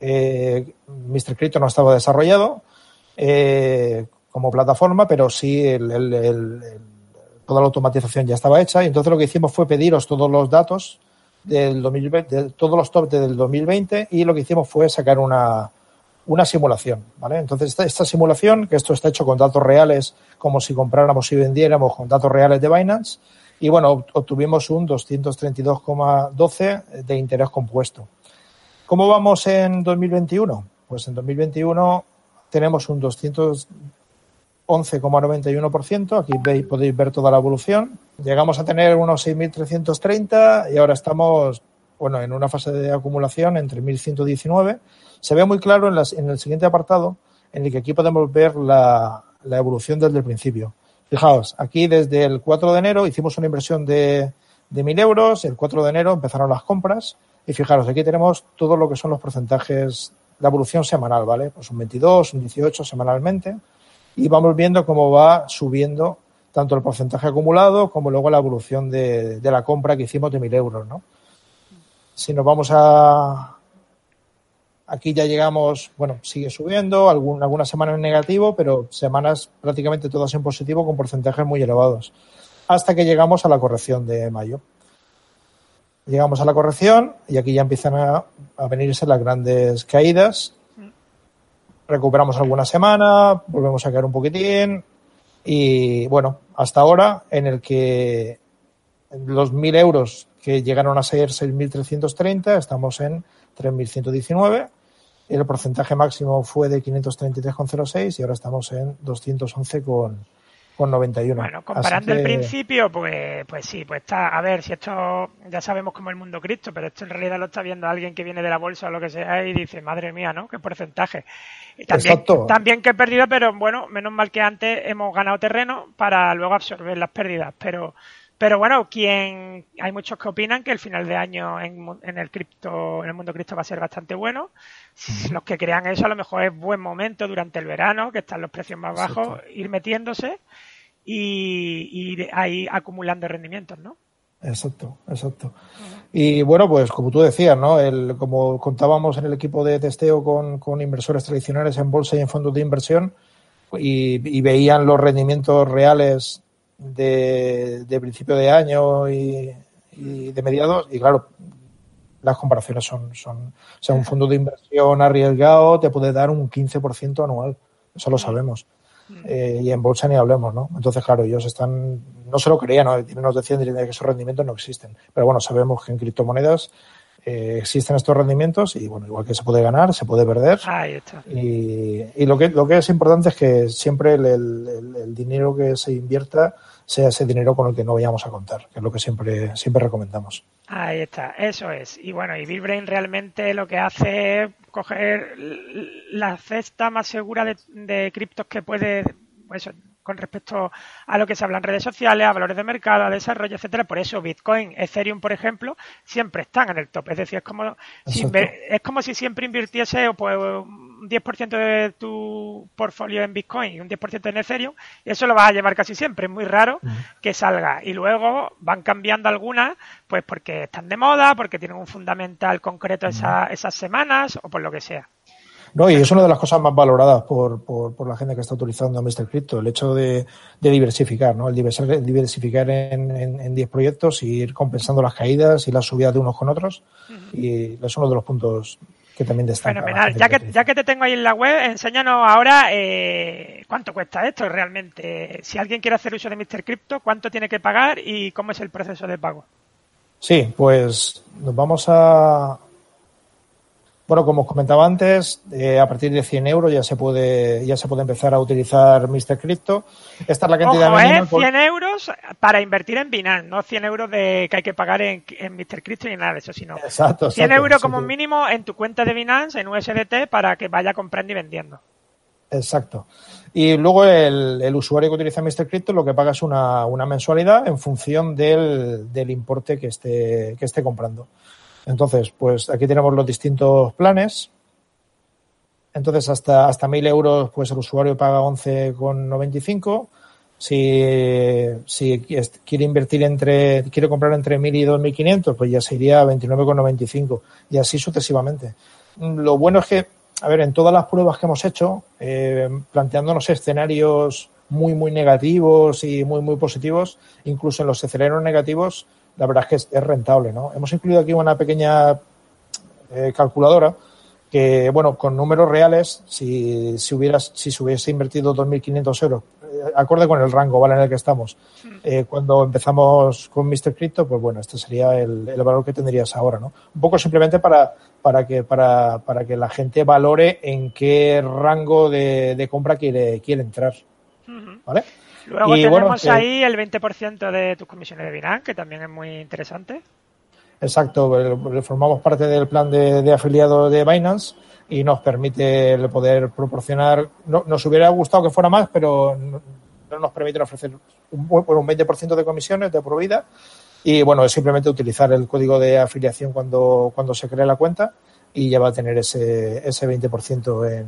eh, Mr. Crypto no estaba desarrollado eh, como plataforma, pero sí el, toda la automatización ya estaba hecha y entonces lo que hicimos fue pediros todos los datos del 2020, de todos los tops del 2020 y lo que hicimos fue sacar una, una simulación, ¿vale? Entonces esta, simulación, que esto está hecho con datos reales, como si compráramos y vendiéramos con datos reales de Binance, y bueno, obtuvimos un 232,12 de interés compuesto. ¿Cómo vamos en 2021? Pues en 2021 tenemos un 211,91%. Aquí veis, podéis ver toda la evolución. Llegamos a tener unos 6.330 y ahora estamos bueno, en una fase de acumulación entre 1.119. Se ve muy claro en, las, en, el siguiente apartado, en el que aquí podemos ver la, la evolución desde el principio. Fijaos, aquí desde el 4 de enero hicimos una inversión de, de 1.000 euros, el 4 de enero empezaron las compras y fijaros, aquí tenemos todo lo que son los porcentajes, la evolución semanal, ¿vale? Pues un 22, un 18 semanalmente y vamos viendo cómo va subiendo tanto el porcentaje acumulado como luego la evolución de, de la compra que hicimos de 1.000 euros, ¿no? Si nos vamos a, Aquí ya llegamos, bueno, sigue subiendo, algún, algunas semanas en negativo, pero semanas prácticamente todas en positivo con porcentajes muy elevados. Hasta que llegamos a la corrección de mayo. Llegamos a la corrección y aquí ya empiezan a, a venirse las grandes caídas. Recuperamos alguna semana, volvemos a caer un poquitín. Y bueno, hasta ahora en el que los 1.000 euros que llegaron a ser 6.330, estamos en 3.119 el porcentaje máximo fue de 533,06 y ahora estamos en 211,91. Bueno, comparando el principio, pues, pues sí, pues está, a ver, si esto ya sabemos cómo el mundo cripto, pero esto en realidad lo está viendo alguien que viene de la bolsa o lo que sea y dice, madre mía, ¿no? ¿Qué porcentaje? también, también que he perdido, pero bueno, menos mal que antes hemos ganado terreno para luego absorber las pérdidas, pero pero bueno, quien hay muchos que opinan que el final de año en, el cripto, en el mundo cripto va a ser bastante bueno. Los que crean eso a lo mejor es buen momento durante el verano, que están los precios más bajos, ir metiéndose y ir ahí acumulando rendimientos, ¿no? Exacto, exacto. Y bueno, pues como tú decías, ¿no? El, como contábamos en el equipo de testeo con, con inversores tradicionales en bolsa y en fondos de inversión y, y veían los rendimientos reales de, principio de año y, de mediados, y claro, las comparaciones son, son, o sea, un fondo de inversión arriesgado te puede dar un 15% anual, eso lo sabemos. Eh, y en bolsa ni hablemos, ¿no? Entonces, claro, ellos están, no se lo creían, ¿no? nos decían que esos rendimientos no existen. Pero bueno, sabemos que en criptomonedas eh, existen estos rendimientos y bueno, igual que se puede ganar, se puede perder. Y, y, lo que lo que es importante es que siempre el, el, dinero que se invierta sea ese dinero con el que no vayamos a contar, que es lo que siempre, siempre recomendamos. Ahí está, eso es. Y bueno, y BillBrain realmente lo que hace es coger la cesta más segura de, de criptos que puede, pues, con respecto a lo que se habla en redes sociales, a valores de mercado, a desarrollo, etcétera. Por eso Bitcoin, Ethereum, por ejemplo, siempre están en el top. Es decir, es como si, es como si siempre invirtiese pues, un 10% de tu portfolio en Bitcoin y un 10% en Ethereum, y eso lo vas a llevar casi siempre. Es muy raro que salga. Y luego van cambiando algunas, pues porque están de moda, porque tienen un fundamental concreto esas semanas o por lo que sea. No, y es una de las cosas más valoradas por, por, por la gente que está utilizando Mr. Crypto, el hecho de, de diversificar, ¿no? El diversificar en, en, 10 proyectos y ir compensando las caídas y las subidas de unos con otros. Y es uno de los puntos que también destaca. Fenomenal. Ya que, ya que te tengo ahí en la web, enséñanos ahora eh, cuánto cuesta esto realmente. Si alguien quiere hacer uso de Mr. Crypto, cuánto tiene que pagar y cómo es el proceso de pago. Sí, pues nos vamos a, bueno, como os comentaba antes, eh, a partir de 100 euros ya se puede ya se puede empezar a utilizar Mr. Crypto. Esta es la cantidad Ojo, mínima. 100 ¿eh? euros para invertir en Binance, no 100 euros de que hay que pagar en, en Mr. Crypto ni nada de eso, sino exacto, 100 euros como mínimo en tu cuenta de Binance, en USDT, para que vaya comprando y vendiendo. Exacto. Y luego el, el, usuario que utiliza Mr. Crypto lo que paga es una, una mensualidad en función del, del importe que esté, que esté comprando. Entonces, pues aquí tenemos los distintos planes. Entonces, hasta, hasta 1.000 euros, pues el usuario paga 11,95. Si, si quiere invertir entre, quiere comprar entre 1.000 y 2.500, pues ya sería a 29,95 y así sucesivamente. Lo bueno es que, a ver, en todas las pruebas que hemos hecho, eh, planteándonos escenarios muy, muy negativos y muy, muy positivos, incluso en los escenarios negativos, la verdad es que es, rentable, ¿no? Hemos incluido aquí una pequeña eh, calculadora que, bueno, con números reales, si, si, hubieras, si se hubiese invertido 2.500 euros, eh, acorde con el rango, ¿vale? En el que estamos. Eh, cuando empezamos con Mr. Crypto, pues bueno, este sería el, el, valor que tendrías ahora, ¿no? Un poco simplemente para, para, que, para, para que la gente valore en qué rango de, de compra quiere, quiere entrar, ¿vale? Luego tenemos ahí el 20% de tus comisiones de Binance, que también es muy interesante. Exacto, formamos parte del plan de, afiliado de Binance y nos permite poder proporcionar, no, nos hubiera gustado que fuera más, pero no, nos permite ofrecer un, un 20% de comisiones de por vida y bueno, es simplemente utilizar el código de afiliación cuando, cuando se cree la cuenta y ya va a tener ese, ese 20% en,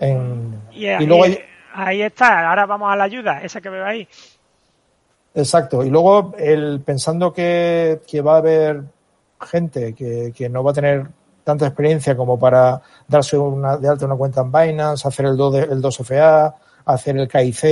en y luego hay, Ahí está, ahora vamos a la ayuda, esa que veo ahí. Exacto, y luego el, pensando que, que va a haber gente que, que no va a tener tanta experiencia como para darse una, de alta una cuenta en Binance, hacer el, 2, el 2FA, hacer el KIC.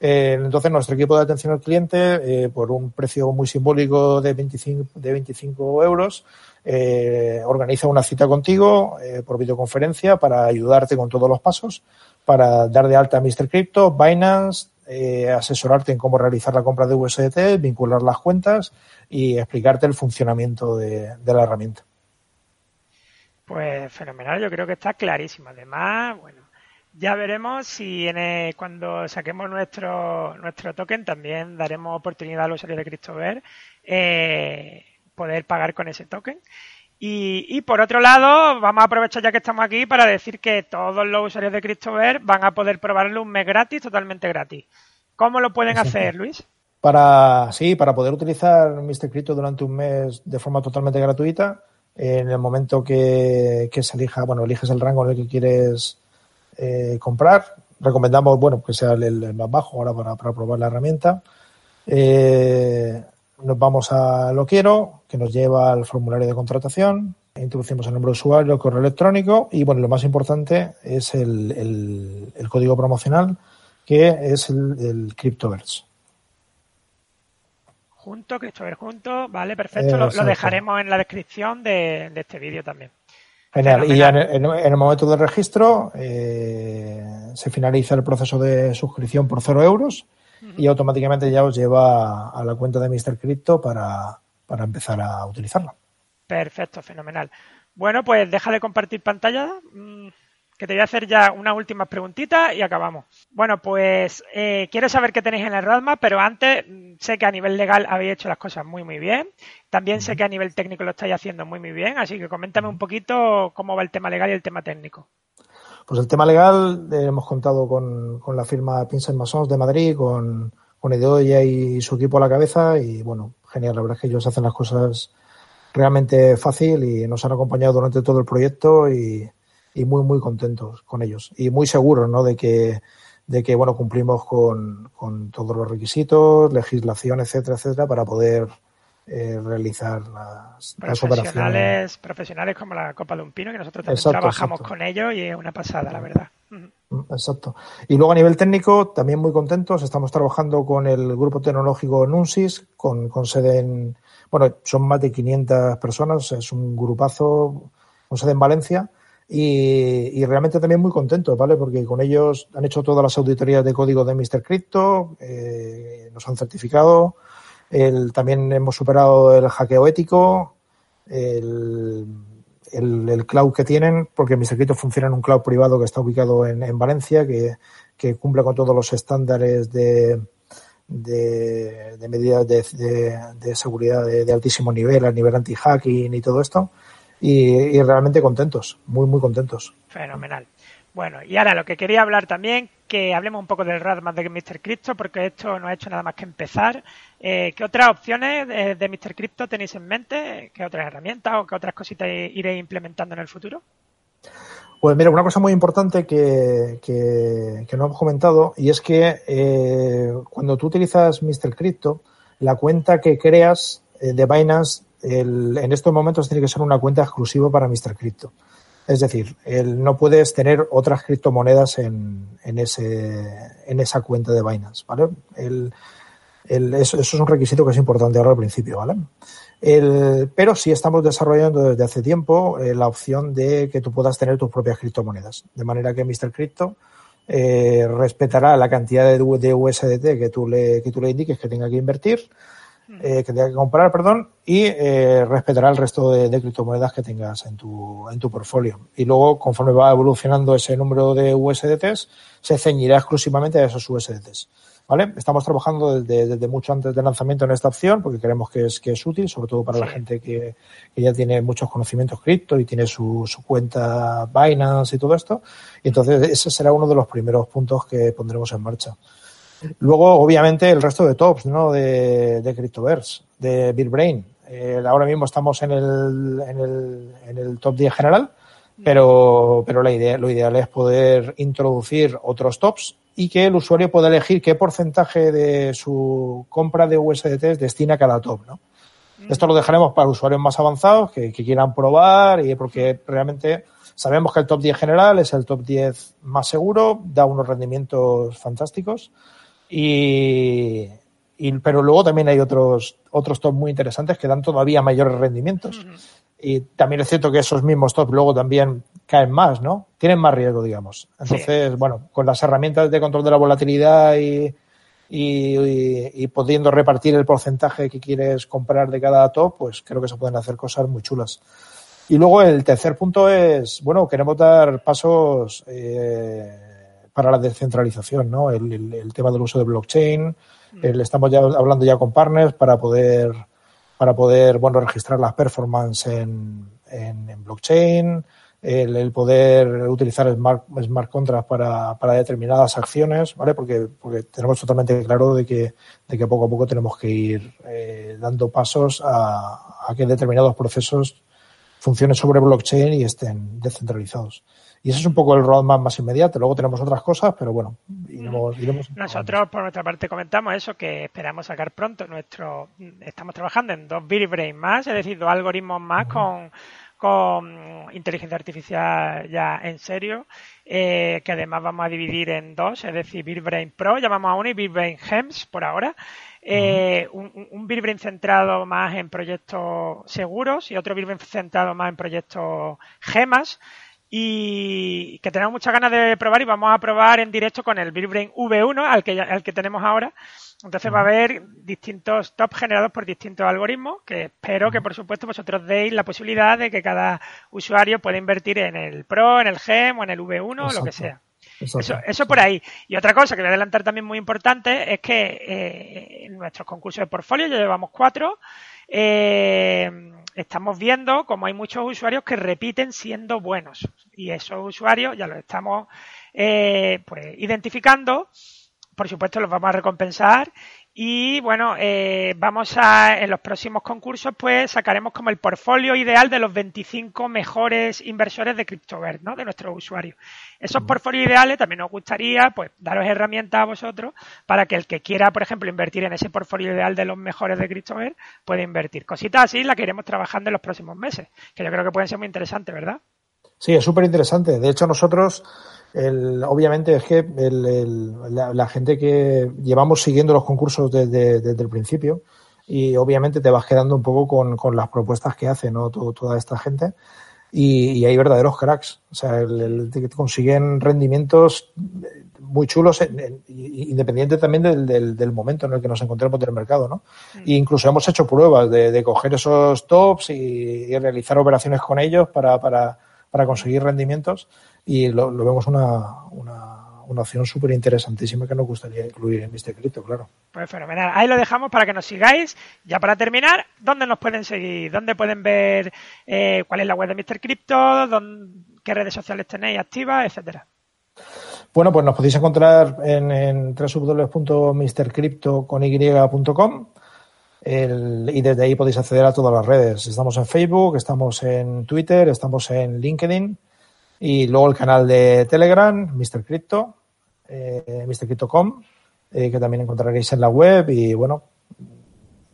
Eh, entonces, nuestro equipo de atención al cliente, eh, por un precio muy simbólico de 25, de 25 euros, eh, organiza una cita contigo eh, por videoconferencia para ayudarte con todos los pasos, para dar de alta a Mr. Crypto, Binance, eh, asesorarte en cómo realizar la compra de USDT, vincular las cuentas y explicarte el funcionamiento de, la herramienta. Pues fenomenal, yo creo que está clarísimo. Además, bueno, ya veremos si en cuando saquemos nuestro nuestro token también daremos oportunidad a los usuarios de CryptoVer eh, poder pagar con ese token. Y, y, por otro lado, vamos a aprovechar ya que estamos aquí para decir que todos los usuarios de CryptoVer van a poder probarlo un mes gratis, totalmente gratis. ¿Cómo lo pueden hacer, Luis? Para, sí, para poder utilizar Mr. Crypto durante un mes de forma totalmente gratuita, en el momento que, que se elija, bueno, eliges el rango en el que quieres eh, comprar, recomendamos, bueno, que sea el, el más bajo ahora para, para probar la herramienta. Eh, nos vamos a lo quiero, que nos lleva al formulario de contratación, introducimos el nombre de usuario, el correo electrónico y bueno, lo más importante es el, el, el código promocional que es el, el CryptoVerse. Junto, CryptoVerse junto, vale, perfecto, lo, lo, dejaremos en la descripción de, de este vídeo también. Genial, Fenomenal. y ya en el, en el, momento del registro eh, se finaliza el proceso de suscripción por cero euros y automáticamente ya os lleva a la cuenta de Mr. Crypto para, para empezar a utilizarla. Perfecto, fenomenal. Bueno, pues deja de compartir pantalla, mm, que te voy a hacer ya unas últimas preguntitas y acabamos. Bueno, pues eh, quiero saber qué tenéis en el roadmap, pero antes mm, sé que a nivel legal habéis hecho las cosas muy, muy bien. También sé que a nivel técnico lo estáis haciendo muy, muy bien, así que coméntame un poquito cómo va el tema legal y el tema técnico. Pues el tema legal eh, hemos contado con, con, la firma Pinsel Masons de Madrid, con, con Edoya y su equipo a la cabeza y bueno, genial, la verdad es que ellos hacen las cosas realmente fácil y nos han acompañado durante todo el proyecto y, y muy muy contentos con ellos y muy seguros ¿no? de que de que bueno cumplimos con, con todos los requisitos, legislación, etcétera, etcétera, para poder eh, realizar las, las operaciones. Profesionales como la Copa de un Pino, que nosotros también exacto, trabajamos exacto. con ellos y es una pasada, la verdad. Exacto. Y luego a nivel técnico, también muy contentos. Estamos trabajando con el grupo tecnológico Nunsis, con, con sede en, bueno, son más de 500 personas, es un grupazo con sede en Valencia. Y, y, realmente también muy contentos, ¿vale? Porque con ellos han hecho todas las auditorías de código de Mr. Crypto, eh, nos han certificado, el, también hemos superado el hackeo ético, el, el, el, cloud que tienen, porque Mr. Crypto funciona en un cloud privado que está ubicado en, en Valencia, que, que, cumple con todos los estándares de, de, de medidas de, de, seguridad de, de, altísimo nivel, a nivel anti-hacking y todo esto. Y, y, realmente contentos, muy, muy contentos. Fenomenal. Bueno, y ahora lo que quería hablar también, que hablemos un poco del roadmap de Mr. Crypto, porque esto no ha hecho nada más que empezar. Eh, ¿Qué otras opciones de, de Mr. Crypto tenéis en mente? ¿Qué otras herramientas o qué otras cositas iréis implementando en el futuro? Pues mira, una cosa muy importante que, que, que no hemos comentado y es que eh, cuando tú utilizas Mr. Crypto, la cuenta que creas eh, de Binance el, en estos momentos tiene que ser una cuenta exclusiva para Mr. Crypto. Es decir, el, no puedes tener otras criptomonedas en, en, ese, en esa cuenta de Binance, ¿vale? El, eso, eso, es un requisito que es importante ahora al principio, ¿vale? Pero sí estamos desarrollando desde hace tiempo eh, la opción de que tú puedas tener tus propias criptomonedas. De manera que Mr. Crypto eh, respetará la cantidad de, USDT que le, que tú le indiques que tenga que invertir, eh, que tenga que comprar, perdón, y eh, respetará el resto de, de, criptomonedas que tengas en tu, en tu portfolio. Y luego, conforme va evolucionando ese número de USDTs, se ceñirá exclusivamente a esos USDTs. ¿Vale? Estamos trabajando desde, desde, mucho antes del lanzamiento en esta opción porque creemos que es, que es útil, sobre todo para la gente que, que, ya tiene muchos conocimientos cripto y tiene su, su, cuenta Binance y todo esto. Y entonces ese será uno de los primeros puntos que pondremos en marcha. Luego, obviamente, el resto de tops, ¿no? De, de Cryptoverse, de BitBrain. Eh, ahora mismo estamos en el, en el, en el top 10 general, pero, pero la idea, lo ideal es poder introducir otros tops y que el usuario pueda elegir qué porcentaje de su compra de USDT destina a cada top, ¿no? Esto lo dejaremos para usuarios más avanzados que, quieran probar y porque realmente sabemos que el top 10 general es el top 10 más seguro, da unos rendimientos fantásticos y, pero luego también hay otros, otros top muy interesantes que dan todavía mayores rendimientos. Y también es cierto que esos mismos top luego también caen más, ¿no? Tienen más riesgo, digamos. Entonces, bueno, con las herramientas de control de la volatilidad y, y, pudiendo repartir el porcentaje que quieres comprar de cada top, pues creo que se pueden hacer cosas muy chulas. Y luego el tercer punto es, bueno, queremos dar pasos eh, para la descentralización, ¿no? El, tema del uso de blockchain, mm. estamos ya hablando ya con partners para poder, para poder, bueno, registrar las performance en, en blockchain, el, poder utilizar smart, smart contracts para, para, determinadas acciones, ¿vale? Porque, porque tenemos totalmente claro de que, de que poco a poco tenemos que ir eh, dando pasos a, a, que determinados procesos funcionen sobre blockchain y estén descentralizados. Y ese es un poco el roadmap más inmediato. Luego tenemos otras cosas, pero bueno, iremos, iremos Nosotros, por nuestra parte, comentamos eso, que esperamos sacar pronto nuestro... Estamos trabajando en dos Brain más, es decir, dos algoritmos más con con inteligencia artificial ya en serio, eh, que además vamos a dividir en dos, es decir, BeerBrain Pro, llamamos a uno, y BeerBrain Gems por ahora. Eh, un, un centrado más en proyectos seguros y otro BeerBrain centrado más en proyectos gemas y que tenemos muchas ganas de probar y vamos a probar en directo con el BeerBrain V1 al que, al que tenemos ahora. Entonces va a haber distintos top generados por distintos algoritmos que espero que por supuesto vosotros deis la posibilidad de que cada usuario pueda invertir en el Pro, en el GEM o en el V1 o lo que sea. Eso, eso, por ahí. Y otra cosa que voy a adelantar también muy importante es que eh, en nuestros concursos de portfolio, ya llevamos cuatro, eh, estamos viendo como hay muchos usuarios que repiten siendo buenos. Y esos usuarios ya los estamos eh, pues, identificando por supuesto los vamos a recompensar y bueno, eh, vamos a, en los próximos concursos, pues sacaremos como el portfolio ideal de los 25 mejores inversores de CryptoVert, ¿no? De nuestros usuarios. Esos portfolios ideales también nos gustaría, pues, daros herramientas a vosotros para que el que quiera, por ejemplo, invertir en ese portfolio ideal de los mejores de CryptoVert, pueda invertir. Cositas así las que iremos trabajando en los próximos meses, que yo creo que pueden ser muy interesantes, ¿verdad? Sí, es súper interesante. De hecho, nosotros el, obviamente es que el, la, gente que llevamos siguiendo los concursos desde, desde, el principio y obviamente te vas quedando un poco con, con las propuestas que hace ¿no? toda esta gente y, y, hay verdaderos cracks. O sea, el, consiguen rendimientos muy chulos, independiente también del, del, del, momento en el que nos encontremos del mercado. ¿no? Mm. E incluso hemos hecho pruebas de, de coger esos tops y, y, realizar operaciones con ellos para, para, para conseguir rendimientos y lo, vemos una, una, una opción súper interesantísima que nos gustaría incluir en este Crypto, claro. Pues fenomenal. Ahí lo dejamos para que nos sigáis. Ya para terminar, ¿dónde nos pueden seguir? ¿Dónde pueden ver eh, cuál es la web de Mr. Crypto? ¿Qué redes sociales tenéis activas? Etcétera. Bueno, pues nos podéis encontrar en, en www.mrcrypto.com y desde ahí podéis acceder a todas las redes. Estamos en Facebook, estamos en Twitter, estamos en LinkedIn y luego el canal de Telegram, Mr. Crypto, eh, MrCrypto.com, eh, que también encontraréis en la web. Y bueno,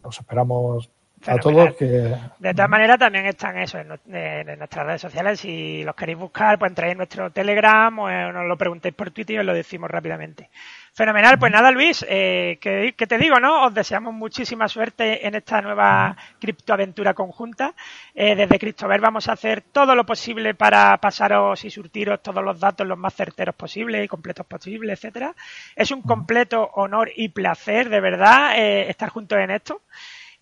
os esperamos a todos que... De todas maneras, también están eso en, nuestras redes sociales. Si los queréis buscar, pues entráis en nuestro Telegram o nos lo preguntéis por Twitter y os lo decimos rápidamente. Fenomenal, pues nada, Luis, eh, ¿qué, te digo, no? Os deseamos muchísima suerte en esta nueva criptoaventura conjunta. Eh, desde CryptoVer vamos a hacer todo lo posible para pasaros y surtiros todos los datos los más certeros posibles y completos posibles, etcétera. Es un completo honor y placer, de verdad, eh, estar juntos en esto.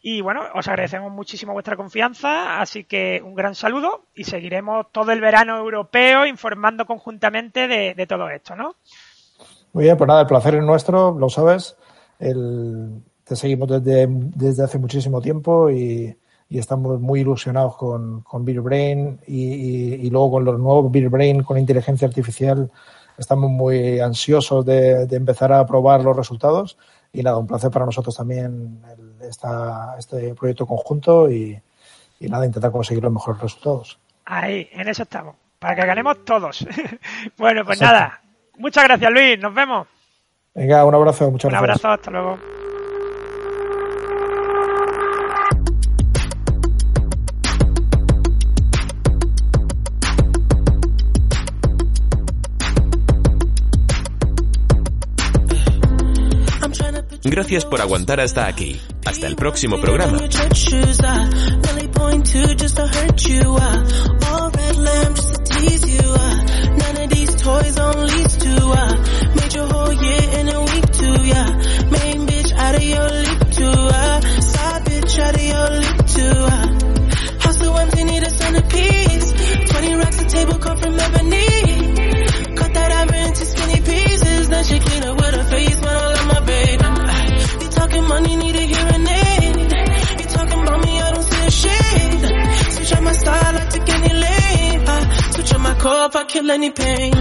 Y bueno, os agradecemos muchísimo vuestra confianza, así que un gran saludo y seguiremos todo el verano europeo informando conjuntamente de todo esto, ¿no? Muy bien, pues nada, el placer es nuestro, lo sabes. El, te seguimos desde, desde hace muchísimo tiempo y, y estamos muy ilusionados con, con Beer Brain y, y, luego con los nuevos Beer Brain con inteligencia artificial. Estamos muy ansiosos de, de, empezar a probar los resultados y nada, un placer para nosotros también el, esta, este proyecto conjunto y, y nada, intentar conseguir los mejores resultados. Ahí, en eso estamos, para que ganemos todos. bueno, pues nada, Muchas gracias, Luis. Nos vemos. Venga, un abrazo. Muchas un gracias. Un abrazo. Hasta luego. Gracias por aguantar hasta aquí. Hasta el próximo programa. toys only too, I uh, made your whole year in a week too, yeah. Main bitch out of your league too, uh, I side bitch out of your league too, I house so empty need a centerpiece. Twenty racks a table come from ebony. Cut that ivory into skinny pieces, then she clean up with her face, but I love my baby. You talking money need a hearing aid. You talking about me, I don't see a shade. Switch out my style, I take any lane. I switch out my core, I kill any pain.